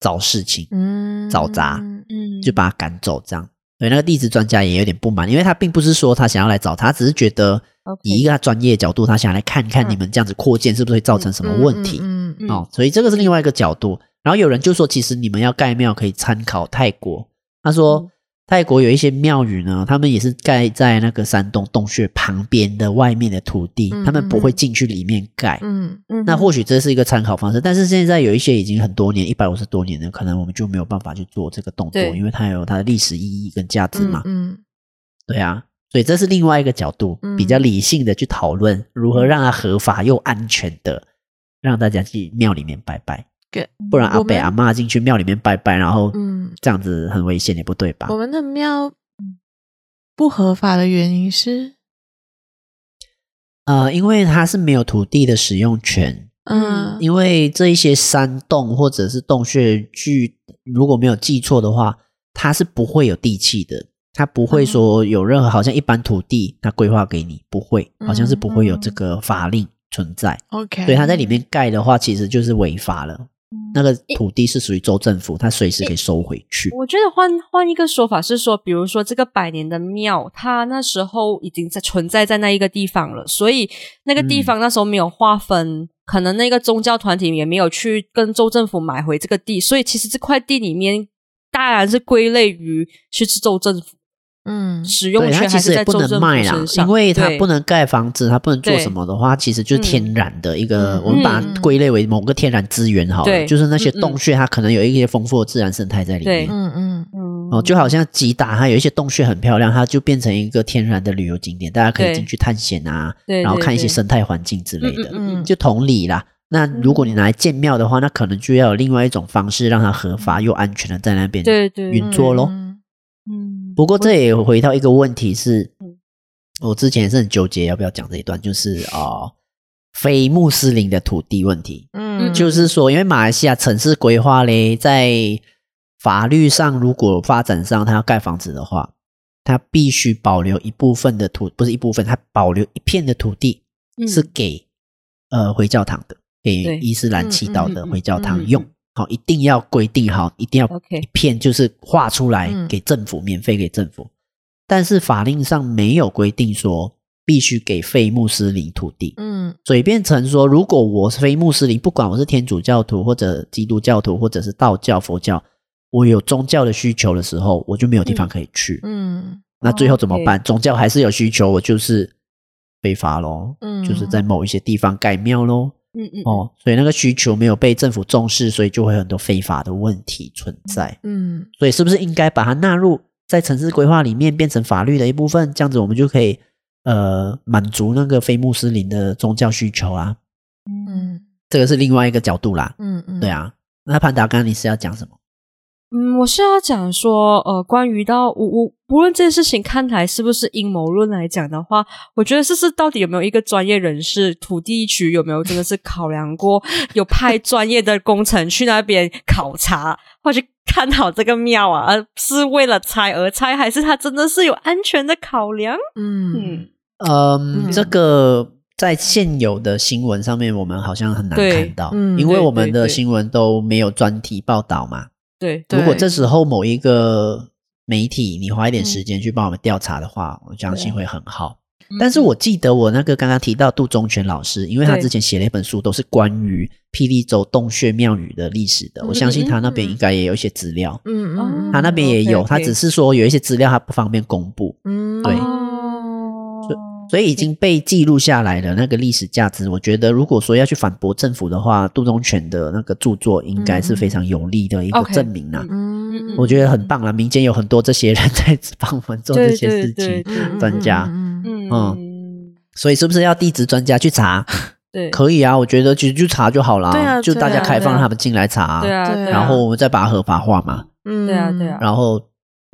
找事情，嗯，找砸，嗯，就把他赶走这样。所以那个地质专家也有点不满，因为他并不是说他想要来找他，只是觉得以一个他专业的角度，他想来看看你们这样子扩建是不是会造成什么问题，嗯，嗯，嗯，嗯哦，所以这个是另外一个角度。然后有人就说，其实你们要盖庙可以参考泰国，他说。嗯泰国有一些庙宇呢，他们也是盖在那个山洞洞穴旁边的外面的土地，嗯、他们不会进去里面盖。嗯嗯，那或许这是一个参考方式，但是现在有一些已经很多年，一百五十多年了，可能我们就没有办法去做这个动作，因为它有它的历史意义跟价值嘛。嗯，嗯对啊，所以这是另外一个角度，比较理性的去讨论如何让它合法又安全的让大家去庙里面拜拜。不然阿伯阿嬷进去庙里面拜拜，然后嗯，这样子很危险，也不对吧？我们的庙不合法的原因是，呃，因为它是没有土地的使用权，嗯，因为这一些山洞或者是洞穴据，如果没有记错的话，它是不会有地契的，它不会说有任何好像一般土地它规划给你，不会，好像是不会有这个法令存在。OK，所以它在里面盖的话，其实就是违法了。那个土地是属于州政府，它随时可以收回去。我觉得换换一个说法是说，比如说这个百年的庙，它那时候已经在存在在那一个地方了，所以那个地方那时候没有划分，嗯、可能那个宗教团体也没有去跟州政府买回这个地，所以其实这块地里面当然是归类于是州政府。嗯，使用权它其实也不能卖啦因为它不能盖房子，它不能做什么的话，其实就是天然的一个，嗯我们把它归类为某个天然资源好了，对就是那些洞穴，它可能有一些丰富的自然生态在里对面。嗯嗯。嗯哦，就好像吉达，它有一些洞穴很漂亮，它就变成一个天然的旅游景点，大家可以对进去探险啊，然后看一些生态环境之类的。嗯嗯就同理啦，那如果你拿来建庙的话，那可能就要有另外一种方式，让它合法又安全的在那边对对运作咯。不过这也回到一个问题是嗯，我之前也是很纠结要不要讲这一段，就是哦，非穆斯林的土地问题。嗯，就是说，因为马来西亚城市规划嘞，在法律上如果发展上他要盖房子的话，他必须保留一部分的土，不是一部分，他保留一片的土地嗯是给、呃回教堂的，给伊斯兰祈祷的回教堂嗯嗯用。好，一定要规定好，一定要一片就是画出来嗯给政府，免费给政府。但是法令上没有规定说必须给非穆斯林土地。嗯所以变成说，如果我是非穆斯林，不管我是天主教徒或者基督教徒，或者是道教、佛教，我有宗教的需求的时候，我就没有地方可以去。嗯那最后怎么办宗教还是有需求，我就是非法咯，嗯就是在某一些地方盖庙咯。嗯嗯哦，所以那个需求没有被政府重视，所以就会很多非法的问题存在。嗯所以是不是应该把它纳入在城市规划里面，变成法律的一部分？这样子我们就可以呃满足那个非穆斯林的宗教需求啊。嗯这个是另外一个角度啦。嗯嗯，对啊，那潘达刚你是要讲什么？嗯，我是要讲说，呃，关于到我我不论这件事情看来是不是阴谋论来讲的话，我觉得这是到底有没有一个专业人士，土地局有没有真的是考量过，有派专业的工程去那边考察或者去看好这个庙啊，而是为了拆而拆，还是他真的是有安全的考量？嗯嗯，呃，嗯这个在现有的新闻上面，我们好像很难看到，嗯因为我们的新闻都没有专题报道嘛。对，对如果这时候某一个媒体你花一点时间去帮我们调查的话，我相信会很好。但是我记得我那个刚刚提到杜忠全老师，因为他之前写了一本书，都是关于霹雳州洞穴庙宇的历史的。我相信他那边应该也有一些资料，嗯嗯他那边也有，他只是说有一些资料他不方便公布。嗯对。哦，所以已经被记录下来了，那个历史价值，我觉得如果说要去反驳政府的话，杜忠全的那个著作应该是非常有力的一个证明啊。嗯我觉得很棒啦，民间有很多这些人在帮我们做这些事情专家，嗯所以是不是要地质专家去查？对，可以啊，我觉得其实就查就好了，对啊就大家开放他们进来查，对啊然后我们再把它合法化嘛。嗯对啊对啊。然后，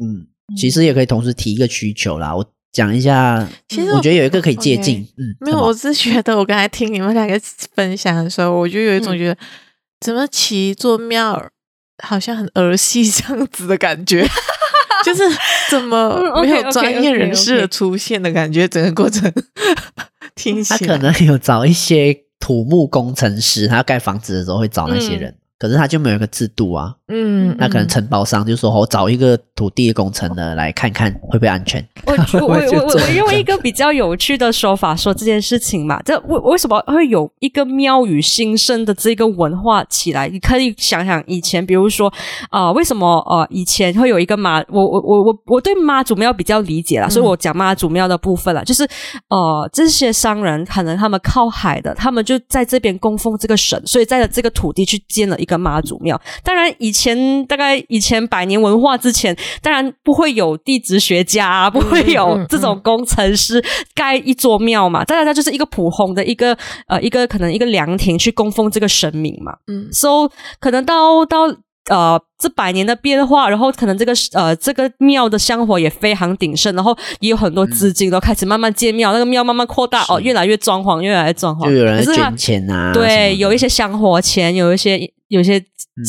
嗯，其实也可以同时提一个需求啦，我讲一下，其实我觉得有一个可以借鉴嗯，没有，我是觉得我刚才听你们两个分享的时候，我就有一种觉得，怎么起一座庙好像很儿戏这样子的感觉，就是怎么 嗯没有专业人士的出现的感觉，整个过程 听起来他可能有找一些土木工程师，他要盖房子的时候会找那些人，可是他就没有一个制度啊。嗯，那可能承包商就说：“我找一个土地工程的来看看会不会安全。我 我我我我用一个比较有趣的说法说这件事情嘛，这为为什么会有一个庙宇兴盛的这个文化起来？你可以想想以前，比如说啊、呃，为什么呃以前会有一个妈，我我我我我对妈祖庙比较理解啦，所以我讲妈祖庙的部分啦，就是呃这些商人可能他们靠海的，他们就在这边供奉这个神，所以在这个土地去建了一个妈祖庙。当然以前大概以前百年文化之前，当然不会有地质学家、啊，不会有这种工程师盖一座庙嘛。当然，它就是一个普通的一个呃一个可能一个凉亭去供奉这个神明嘛。嗯。So 可能到到呃这百年的变化，然后可能这个呃这个庙的香火也非常鼎盛，然后也有很多资金都开始慢慢建庙，那个庙慢慢扩大哦，越来越装潢，越来越装”潢，就有人捐钱啊，对，有一些香火钱，有一些有一些嗯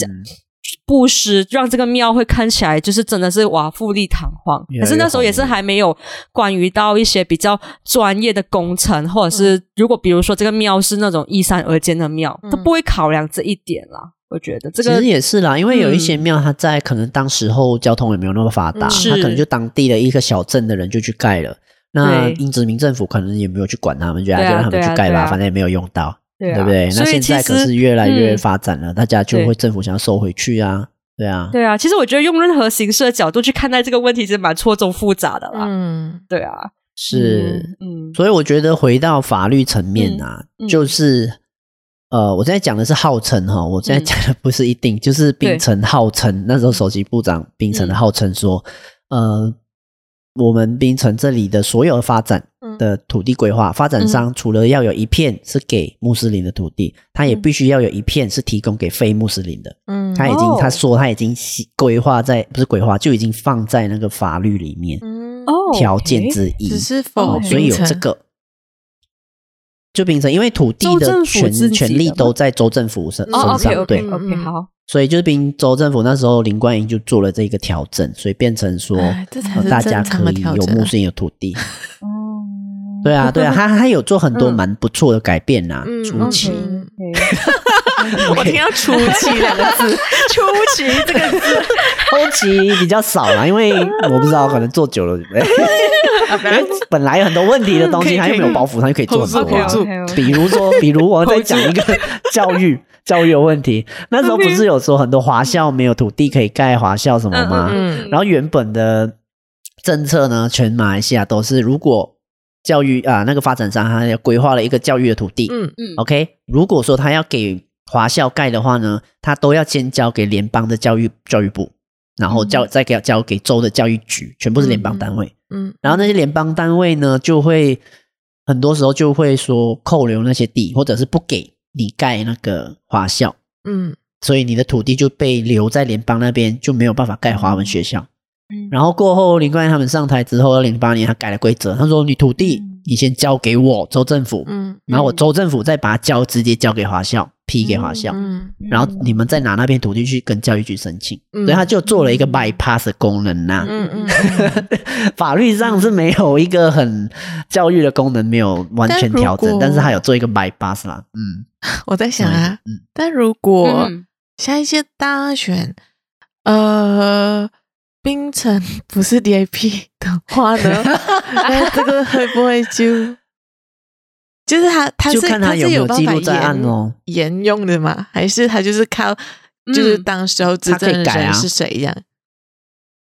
布施，让这个庙会看起来就是真的是哇富丽堂皇。可是那时候也是还没有关于到一些比较专业的工程，或者是如果比如说这个庙是那种依山而建的庙，他不会考量这一点啦。我觉得这个其实也是啦，因为有一些庙，它在可能当时候交通也没有那么发达，它可能就当地的一个小镇的人就去盖了。那对。英殖民政府可能也没有去管他们，就让他们去盖吧，对啊啊。反正也没有用到，对啊对不对？那现在可是越来越嗯发展了，大家就对。会政府想要收回去啊，对啊，对啊，其实我觉得用任何形式的角度去看待这个问题，是蛮错综复杂的啦。嗯，对啊，是，嗯，所以我觉得回到法律层面啊，嗯嗯。就是呃，我现在讲的是号称哈，我现在讲的不是一定，就是秉承号称，那时候首席部长秉承的号称说，呃。我们槟城这里的所有发展的土地规划，发展商除了要有一片是给穆斯林的土地，他也必须要有一片是提供给非穆斯林的。嗯，他已经他说他已经规划在不是规划就已经放在那个法律里面，哦，条件之一，只是否，所以有这个。就变成，因为土地的权权利都在州政府身身上，对，OK，好。所以就是凭州政府那时候林冠英就做了这个调整，所以变成说大家可以有穆斯林的土地。嗯，对啊，对啊，他他有做很多蛮不错的改变呐。初期，我听到“初期”两个字，“ 初期”这个字，后期比较少啦，因为我不知道，可能做久了，本来本来有很多问题的东西，他又没有包袱，他就可以做很多。比如说，比如我在讲一个教育。教育有问题，那时候不是有说很多华校没有土地可以盖华校什么吗？嗯，然后原本的政策呢，全马来西亚都是，如果教育啊那个发展商他要规划了一个教育的土地，嗯。嗯，OK，如果说他要给华校盖的话呢，他都要先交给联邦的教育教育部，然后交再给交给州的教育局，全部是联邦单位，嗯，然后那些联邦单位呢，就会很多时候就会说扣留那些地，或者是不给。你盖那个华校，嗯，所以你的土地就被留在联邦那边，就没有办法盖华文学校。嗯，然后过后林冠英他们上台之后，二零零八年他改了规则，他说你土地你先交给我州政府，嗯，然后我州政府再把它交直接交给华校。批给华校，嗯，然后你们再拿那片土地去跟教育局申请，嗯、所以他就做了一个 bypass 的功能呐、啊。嗯嗯，嗯。法律上是没有一个很教育的功能，没有完全调整，但，但是他有做一个 bypass 啦。嗯，我在想啊，嗯，但如果像一些大选，呃，槟城不是 DAP 的话呢，那这个会不会就？就是他，他是他是有记录在案哦，沿用的吗？还是他就是靠，就是当时候执政人是谁一样，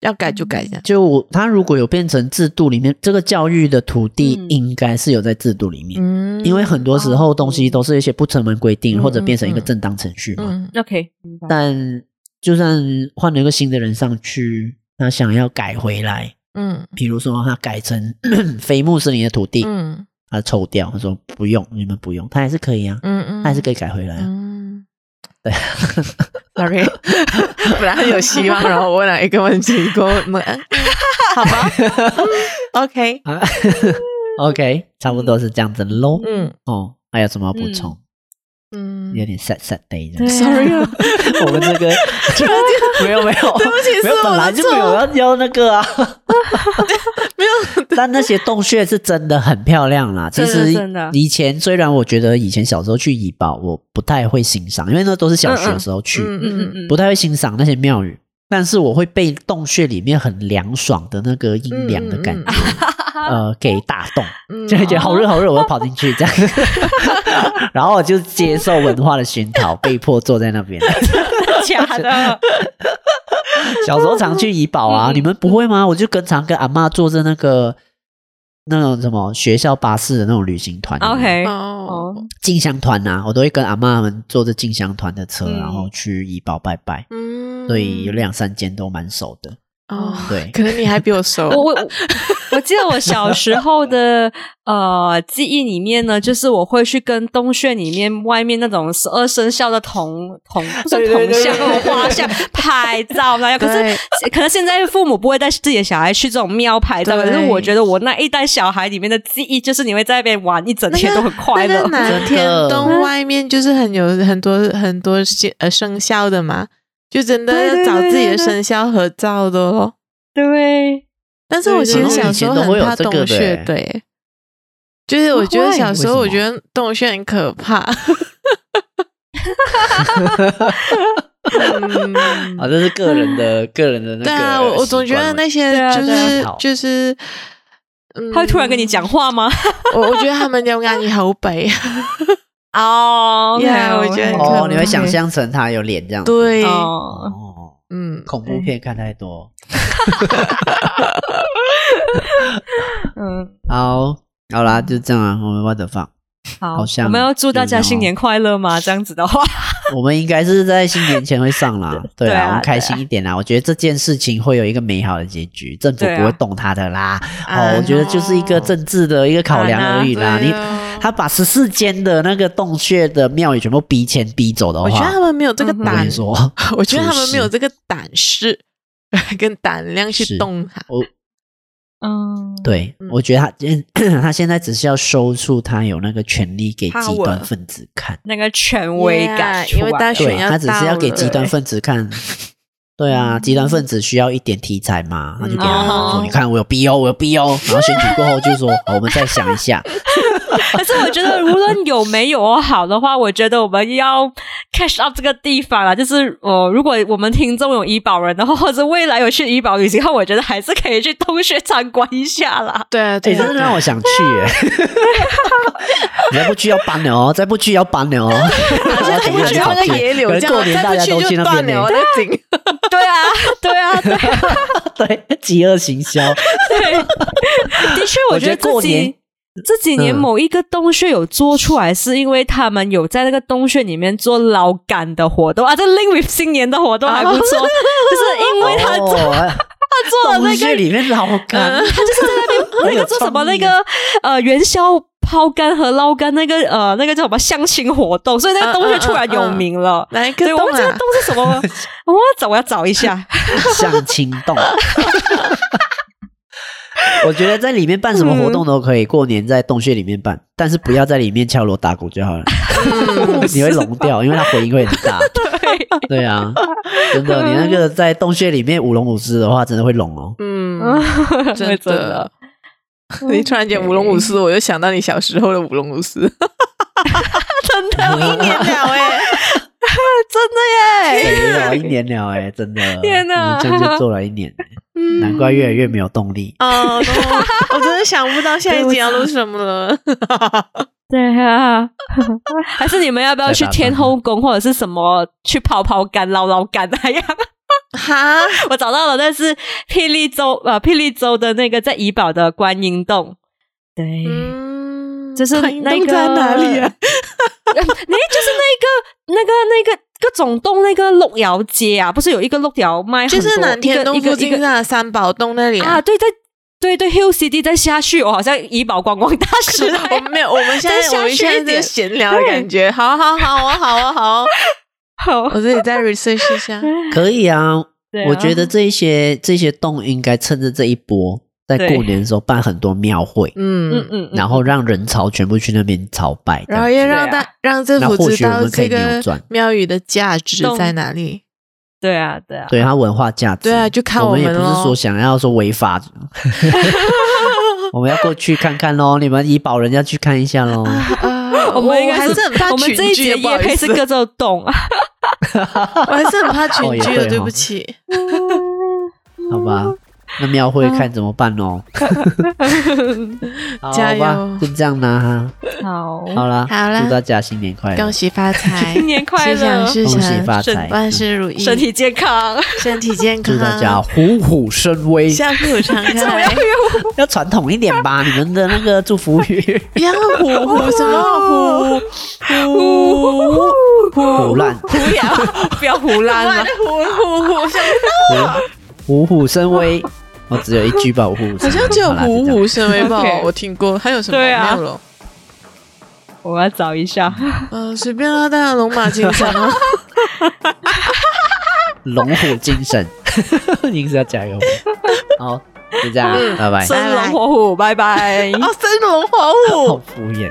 要改就改一下。就他如果有变成制度里面，这个教育的土地应该是有在制度里面，嗯，因为很多时候东西都是一些不成文规定，或者变成一个正当程序嘛。OK，但就算换了一个新的人上去，他想要改回来，嗯，比如说他改成 非穆斯林的土地，嗯。他抽掉，他说不用，你们不用，他还是可以啊，嗯嗯，他还是可以改回来啊，嗯，对，sorry，本来很有希望，然后我问了一个问题，给我们，好吧，OK，OK，差不多是这样子喽，嗯，哦，还有什么要补充？嗯，有点 sad sad day 这样，sorry，我们这个 没有没有，对不起，没有，本来就没有要要那个啊，没有，但那些洞穴是真的很漂亮啦。其实以前虽然我觉得以前小时候去怡保，我不太会欣赏，因为那都是小学的时候去，嗯嗯嗯，不太会欣赏那些庙宇，但是我会被洞穴里面很凉爽的那个阴凉的感觉。呃，给打动，就会觉得好热好热，我要跑进去这样，然后我就接受文化的熏陶，被迫坐在那边。假的？小时候常去怡保啊，你们不会吗？我就跟常跟阿妈坐着那个那种什么学校巴士的那种旅行团，OK，哦，进香团呐，我都会跟阿妈们坐着进香团的车，然后去怡保拜拜。嗯，所以有两三间都蛮熟的。哦，对，可能你还比我熟。我我我记得我小时候的 呃记忆里面呢，就是我会去跟洞穴里面外面那种十二生肖的铜铜不是铜像那种画像拍照那样。可是可能现在父母不会带自己的小孩去这种庙拍照，可是我觉得我那一代小孩里面的记忆，就是你会在那边玩一整天都很快乐。南天洞外面就是很有很多很多呃生肖的嘛。就真的要找自己的生肖合照的哦，对。但是我其实小时候很怕洞穴，对。就是我觉得小时候我觉得洞穴很可怕。啊，这是个人的个人的那个。对啊，我我总觉得那些就是就是，嗯他会突然跟你讲话吗？我我觉得他们要让你好北。哦，对，我觉得哦，你会想象成他有脸这样子，对，哦，嗯，嗯，恐怖片看太多。嗯，好，好啦，就这样啊。我们 what the fuck？好，好像我们要祝大家新年快乐吗？这样子的话，我们应该是在新年前会上啦。对 对啊啊，我们开心一点啦。我觉得这件事情会有一个美好的结局，政府不会动它的啦。啊哦，我觉得就是一个政治的一个考量而已啦。你他把十四间的那个洞穴的庙宇全部逼迁逼走的话，我觉得他们没有这个嗯我跟胆，说，我觉得他们没有这个胆识 跟胆量去动它。我嗯，对，嗯我觉得他他现在只是要收束他有那个权利给极端分子看，那个权威感 Yeah，因为大选要对他只是要给极端分子看。对啊，极端分子需要一点题材嘛，他就给他哦说：“你看，我有 BO，我有 BO。”然后选举过后就说：“好我们再想一下。可是我觉得，无论有没有好的话，我觉得我们要 catch up 这个地方啦。就是呃，如果我们听众有医保人的话，或者未来有去医保旅行的话，我觉得还是可以去洞穴参观一下啦。对啊，”哎，对啊，真的让我想去耶！你再不去要搬了哦，再不去要搬了哦。再不去那个野柳过年大家再不去就都去那边断了。对啊，对啊，对啊，对，饥饿行销。对。的确，我觉得过自己年这几年嗯某一个洞穴有做出来，是因为他们有在那个洞穴里面做捞竿的活动啊，这 link with 新年的活动还不错，就是因为他做哦 他做了那个里面捞竿，他就是在那边那个做什么那个呃元宵抛竿和捞竿那个呃那个叫什么相亲活动，所以那个洞穴突然有名了。哪一个对，我洞啊们这个洞？是什么？我要找，我要找一下。相亲洞。我觉得在里面办什么活动都可以，过年在洞穴里面办，但是不要在里面敲锣打鼓就好了，你会聋掉，因为它回音会很大。对，对啊，真的，你那个在洞穴里面舞龙舞狮的话，真的会聋哦。嗯，真真的。你突然间舞龙舞狮，我就想到你小时候的舞龙舞狮，真的，一年了哎，真的耶！对了，一年了哎，真的，天哪我们这样就做了一年，难怪越来越没有动力。哦，我真的想不到下一集要录什么了。对啊，还是你们要不要去天后宫或者是什么去抛抛竿、捞捞竿那样？哈，我找到了，那是霹雳州呃霹雳州的那个在怡保的观音洞。对，嗯，就是那个在哪里啊？那就是那个那个那个各种洞那个鹿窑街啊，不是有一个鹿窑卖就是南天洞一个一个一个附近的三宝洞那里啊，。对，在对对 Hill City 再下去，我好像怡宝观光大使我们没有，我们现在我们现在去一点是闲聊的感觉。好好好啊，好啊，好啊。好，我自己再 research 一下。可以啊，啊我觉得这一些这些洞应该趁着这一波，在对过年的时候办很多庙会，嗯嗯嗯，然后让人潮全部去那边朝拜，然后也让大让政府知道许我们可以这个扭转庙宇的价值在哪里。对啊对啊，对它文化价值。对啊就看我我们也不是说想要说违法，我们要过去看看喽。你们怡保人家去看一下喽。啊 我们应该还是很怕我们这一群聚，不节业好意思，配是各种洞，我还是很怕群聚的，哦对哦对不起。好吧，那庙会看怎么办哦。好加油。吧，就这样啦。好，好啦，好啦。祝大家新年快乐，恭喜发财，新年快乐。心想事恭喜发成，财，万事如意，身体健康，身体健康，祝大家虎虎生威。相互常 开。要传统一点吧，你们的那个祝福语，要虎虎什么虎？虎虎烂，不要不要胡乱了，虎虎虎，像虎虎生威。我只有一句吧，虎虎生威。好像只有虎虎生威吧我听过，还有什么？对啊没有了。我要找一下。嗯，随便啦，大家龙马精神啊。龙虎精神，硬是要加油。好，就这样，嗯拜拜。生龙活虎，拜拜。哦，生龙活虎好。敷衍。